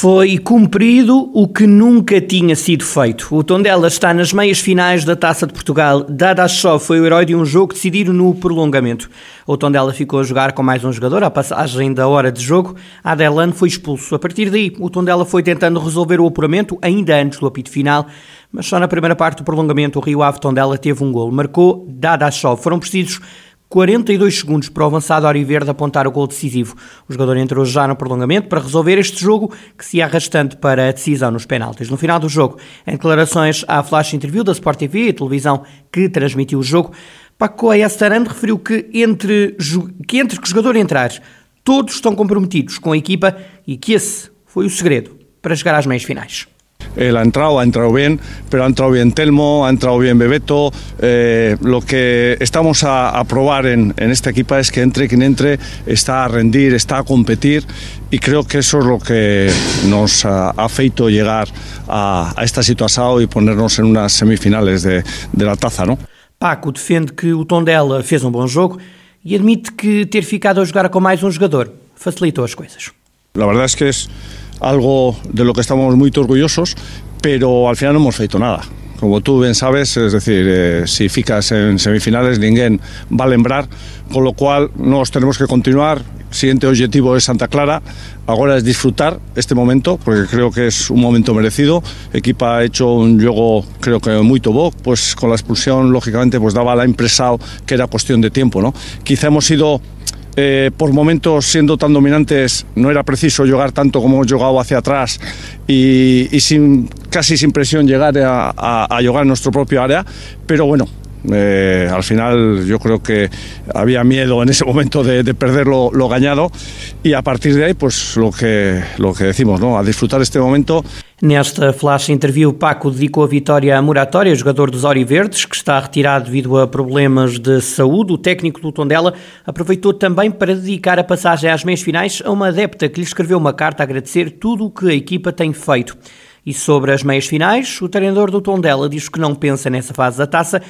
Foi cumprido o que nunca tinha sido feito. O Tondela está nas meias finais da Taça de Portugal. Dadashov foi o herói de um jogo decidido no prolongamento. O Tondela ficou a jogar com mais um jogador à passagem da hora de jogo. Adelan foi expulso. A partir daí, o Tondela foi tentando resolver o apuramento ainda antes do apito final, mas só na primeira parte do prolongamento o Rio Ave Tondela teve um gol. Marcou Dadashov. Foram precisos 42 segundos para o avançado Verde apontar o gol decisivo. O jogador entrou já no prolongamento para resolver este jogo que se ia arrastando para a decisão nos penaltis. No final do jogo, em declarações à flash interview da Sport TV, a televisão que transmitiu o jogo, Paco Ayastaran referiu que entre, que entre que o jogador entrar, todos estão comprometidos com a equipa e que esse foi o segredo para chegar às meias finais. Él ha entrado, ha entrado bien, pero ha entrado bien Telmo, ha entrado bien Bebeto. Eh, lo que estamos a, a probar en, en, esta equipa es que entre quien entre está a rendir, está a competir y creo que eso es lo que nos ha, ha feito llegar a, a esta situación y ponernos en unas semifinales de, de la taza, ¿no? Paco defende que o Tondela fez um bom jogo e admite que ter ficado a jogar com mais um jogador facilitou as coisas. La verdad es que es algo de lo que estamos muy orgullosos, pero al final no hemos feito nada. Como tú bien sabes, es decir, eh, si ficas en semifinales, ninguém va a lembrar, con lo cual nos tenemos que continuar. Siguiente objetivo es Santa Clara. Ahora es disfrutar este momento, porque creo que es un momento merecido. Equipa ha hecho un juego, creo que muy tobo, pues con la expulsión, lógicamente, pues daba la impresión que era cuestión de tiempo, ¿no? Quizá hemos sido eh, por momentos siendo tan dominantes no era preciso jugar tanto como hemos jugado hacia atrás y, sin, casi sin presión llegar a, a, a nuestro propio área, pero bueno, eh, al final yo creo que había miedo en ese momento de, de perder lo, lo, ganado y a partir de ahí pues lo que, lo que decimos, ¿no? a disfrutar este momento. Nesta flash interview, Paco dedicou a vitória a Moratória, jogador dos Oriverdes, que está retirado devido a problemas de saúde. O técnico do Tondela aproveitou também para dedicar a passagem às meias finais a uma adepta que lhe escreveu uma carta a agradecer tudo o que a equipa tem feito. E sobre as meias finais, o treinador do Tondela diz que não pensa nessa fase da taça,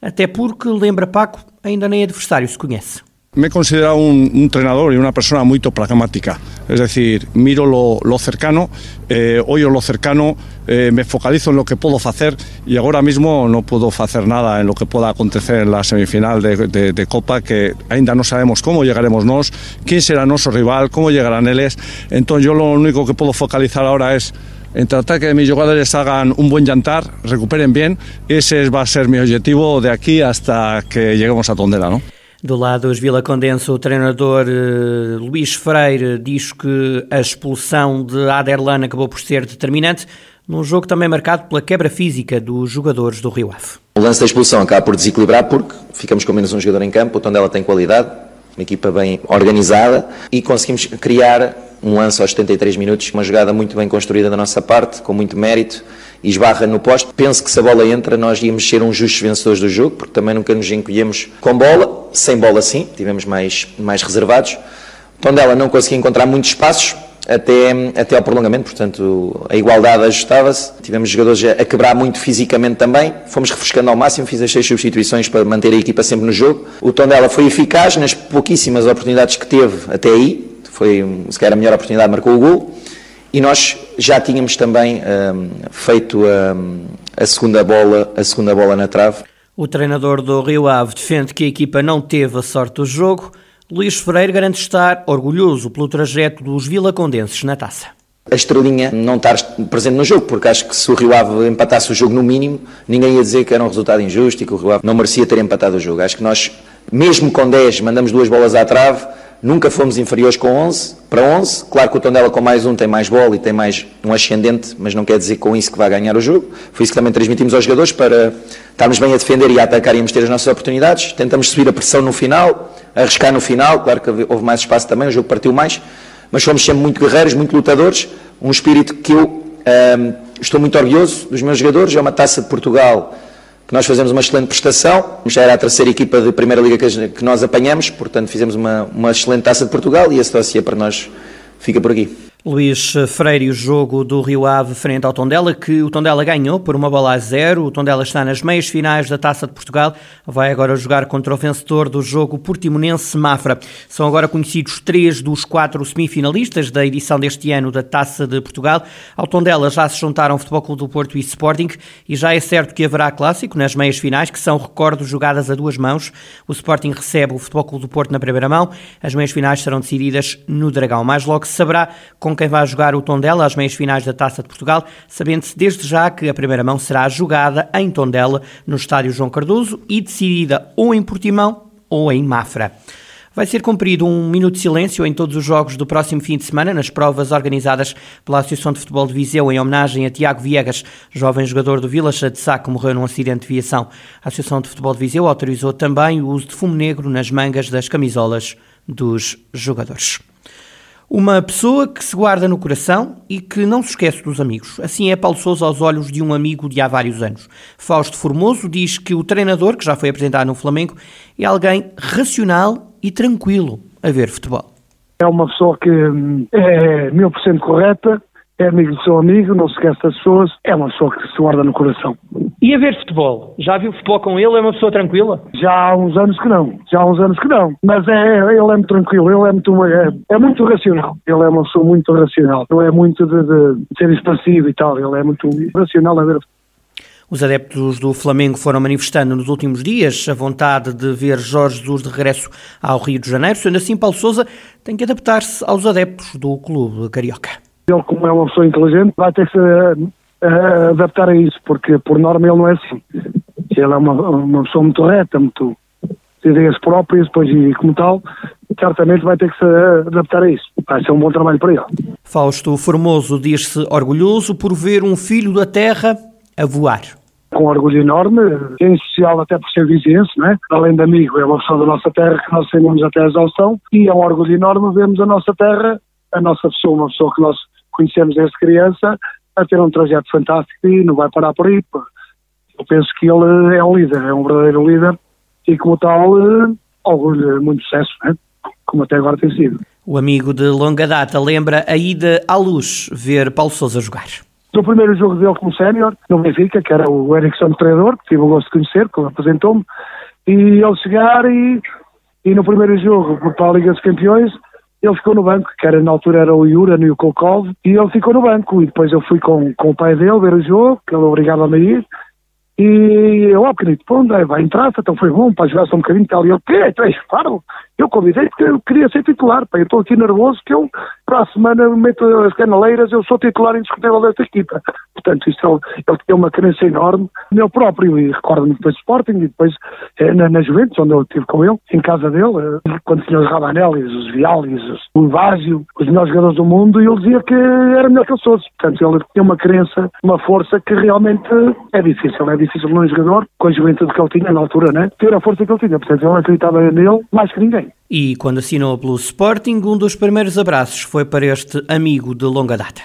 até porque, lembra Paco, ainda nem adversário se conhece. Me he considerado un, un, entrenador y una persona muy pragmática, es decir, miro lo, lo cercano, eh, lo cercano, eh, me focalizo en lo que puedo hacer y ahora mismo no puedo hacer nada en lo que pueda acontecer en la semifinal de, de, de Copa, que ainda no sabemos cómo llegaremos nos, quién será nuestro rival, cómo llegarán ellos, entonces yo lo único que puedo focalizar ahora es en tratar que mis jugadores hagan un buen llantar, recuperen bien. Ese va a ser mi objetivo de aquí hasta que lleguemos a Tondela, ¿no? Do lado dos Vila Condensa, o treinador uh, Luís Freire diz que a expulsão de Aderlan acabou por ser determinante num jogo também marcado pela quebra física dos jogadores do Rio Ave. O lance da expulsão acaba por desequilibrar porque ficamos com menos um jogador em campo, o Tondela tem qualidade, uma equipa bem organizada e conseguimos criar um lance aos 73 minutos, uma jogada muito bem construída da nossa parte, com muito mérito, e esbarra no poste. Penso que se a bola entra, nós íamos ser uns justos vencedores do jogo, porque também nunca nos encolhemos com bola, sem bola sim, tivemos mais, mais reservados. Tondela não conseguia encontrar muitos espaços, até, até ao prolongamento, portanto a igualdade ajustava-se, tivemos jogadores a quebrar muito fisicamente também, fomos refrescando ao máximo, fiz as seis substituições para manter a equipa sempre no jogo. O Tondela foi eficaz nas pouquíssimas oportunidades que teve até aí, foi se calhar a melhor oportunidade, marcou o gol, e nós já tínhamos também um, feito um, a, segunda bola, a segunda bola na trave. O treinador do Rio Ave defende que a equipa não teve a sorte do jogo, Luís Freire garante estar orgulhoso pelo trajeto dos vilacondenses na taça. A estrelinha não estar presente no jogo, porque acho que se o Rio Ave empatasse o jogo no mínimo, ninguém ia dizer que era um resultado injusto e que o Rio Ave não merecia ter empatado o jogo. Acho que nós, mesmo com 10, mandamos duas bolas à trave, nunca fomos inferiores com 11 para 11. Claro que o Tondela com mais um tem mais bola e tem mais um ascendente, mas não quer dizer com isso que vai ganhar o jogo. Foi isso que também transmitimos aos jogadores para estarmos bem a defender e a atacar e a ter as nossas oportunidades. Tentamos subir a pressão no final, arriscar no final. Claro que houve mais espaço também, o jogo partiu mais, mas fomos sempre muito guerreiros, muito lutadores. Um espírito que eu um, estou muito orgulhoso dos meus jogadores. É uma taça de Portugal nós fazemos uma excelente prestação. Já era a terceira equipa de Primeira Liga que nós apanhamos, portanto fizemos uma, uma excelente taça de Portugal e esse dossiê para nós fica por aqui. Luís Freire, o jogo do Rio Ave frente ao Tondela, que o Tondela ganhou por uma bola a zero. O Tondela está nas meias finais da Taça de Portugal. Vai agora jogar contra o vencedor do jogo Portimonense-Mafra. São agora conhecidos três dos quatro semifinalistas da edição deste ano da Taça de Portugal. Ao Tondela já se juntaram o Futebol Clube do Porto e Sporting e já é certo que haverá clássico nas meias finais, que são recordos jogadas a duas mãos. O Sporting recebe o Futebol Clube do Porto na primeira mão. As meias finais serão decididas no Dragão. Mais logo se saberá com quem vai jogar o Tondela às meias finais da Taça de Portugal, sabendo-se desde já que a primeira mão será jogada em Tondela, no estádio João Cardoso, e decidida ou em Portimão ou em Mafra. Vai ser cumprido um minuto de silêncio em todos os jogos do próximo fim de semana, nas provas organizadas pela Associação de Futebol de Viseu em homenagem a Tiago Viegas, jovem jogador do Vila de Sá que morreu num acidente de viação. A Associação de Futebol de Viseu autorizou também o uso de fumo negro nas mangas das camisolas dos jogadores. Uma pessoa que se guarda no coração e que não se esquece dos amigos. Assim é Paulo Sousa aos olhos de um amigo de há vários anos. Fausto Formoso diz que o treinador, que já foi apresentado no Flamengo, é alguém racional e tranquilo a ver futebol. É uma pessoa que hum, é mil por cento correta, é amigo do seu amigo, não se esquece das pessoas, é uma pessoa que se guarda no coração. E a ver futebol? Já viu futebol com ele? É uma pessoa tranquila? Já há uns anos que não, já há uns anos que não. Mas é, ele é muito tranquilo, ele é muito, é, é muito racional. Ele é uma pessoa muito racional, não é muito de, de ser expansivo e tal, ele é muito racional a ver futebol. Os adeptos do Flamengo foram manifestando nos últimos dias a vontade de ver Jorge Jesus de regresso ao Rio de Janeiro. Sendo assim, Paulo Sousa tem que adaptar-se aos adeptos do clube carioca. Ele, como é uma pessoa inteligente, vai ter que se uh, adaptar a isso, porque por norma ele não é assim. Ele é uma, uma pessoa muito reta, muito de ideias próprias, depois e como tal, certamente vai ter que se adaptar a isso. Vai ser um bom trabalho para ele. Fausto Formoso diz-se orgulhoso por ver um filho da terra a voar com orgulho enorme, em especial até por ser vizinhense, né? além de amigo, é uma pessoa da nossa terra que nós temos até a exaustão, e é um orgulho enorme vermos a nossa terra, a nossa pessoa, uma pessoa que nós conhecemos desde criança, a ter um trajeto fantástico e não vai parar por aí. Eu penso que ele é um líder, é um verdadeiro líder e, como tal, eh, orgulho muito sucesso, né? como até agora tem sido. O amigo de longa data lembra a ida à luz ver Paulo Sousa jogar. No primeiro jogo dele como sénior, no Benfica, que era o Ericsson treinador, que tive o gosto de conhecer, que ele apresentou-me, e ele chegar e, e no primeiro jogo para a Liga dos Campeões, ele ficou no banco, que era, na altura era o Juran e o Kolkov, e ele ficou no banco. E depois eu fui com, com o pai dele ver o jogo, que ele obrigava-me ir, e eu, ó, oh, querido, pô, vai entrar, então foi bom para jogar só um bocadinho e tal. E ele, quê? Tu és faro? Eu convidei porque eu queria ser titular, pá. Eu estou aqui nervoso que eu, para a semana, meto as canaleiras, eu sou titular indiscutível desta equipa. Portanto, isto, ele, ele tinha uma crença enorme meu próprio. E recordo-me depois do Sporting e depois eh, na, na Juventus, onde eu estive com ele, em casa dele, eh, quando tinha os Rabanelis, os Vialis, o Vásio, os melhores jogadores do mundo, e ele dizia que era melhor que eu fosse. Portanto, ele tinha uma crença, uma força que realmente é difícil. É difícil num jogador, com a juventude que ele tinha na altura, né? ter a força que ele tinha. Portanto, ele acreditava nele mais que ninguém. E quando assinou pelo Sporting, um dos primeiros abraços foi para este amigo de longa data.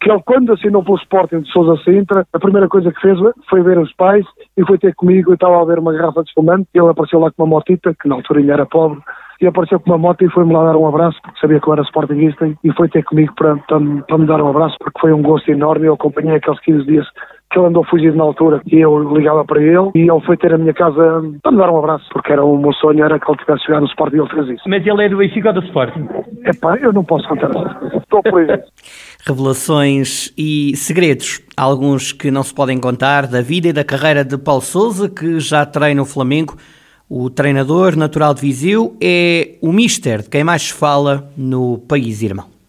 Que ele, quando assinou pelo Sporting de Sousa Sintra, a primeira coisa que fez foi ver os pais e foi ter comigo. Eu estava a ver uma garrafa de espumante e ele apareceu lá com uma motita, que na altura ainda era pobre, e apareceu com uma moto e foi-me lá dar um abraço, porque sabia que eu era sportingista, e foi ter comigo para, para, para me dar um abraço, porque foi um gosto enorme. Eu acompanhei aqueles 15 dias que ele andou fugido na altura e eu ligava para ele e ele foi ter a minha casa para me dar um abraço, porque era o meu sonho era que ele tivesse jogado no Sporting e ele fez isso. Mas ele é do Benfica ou do Sporting? É pá, eu não posso contar Estou por aí. Revelações e segredos, alguns que não se podem contar da vida e da carreira de Paulo Souza, que já treina o Flamengo. O treinador natural de Viseu é o mister de quem mais se fala no país irmão.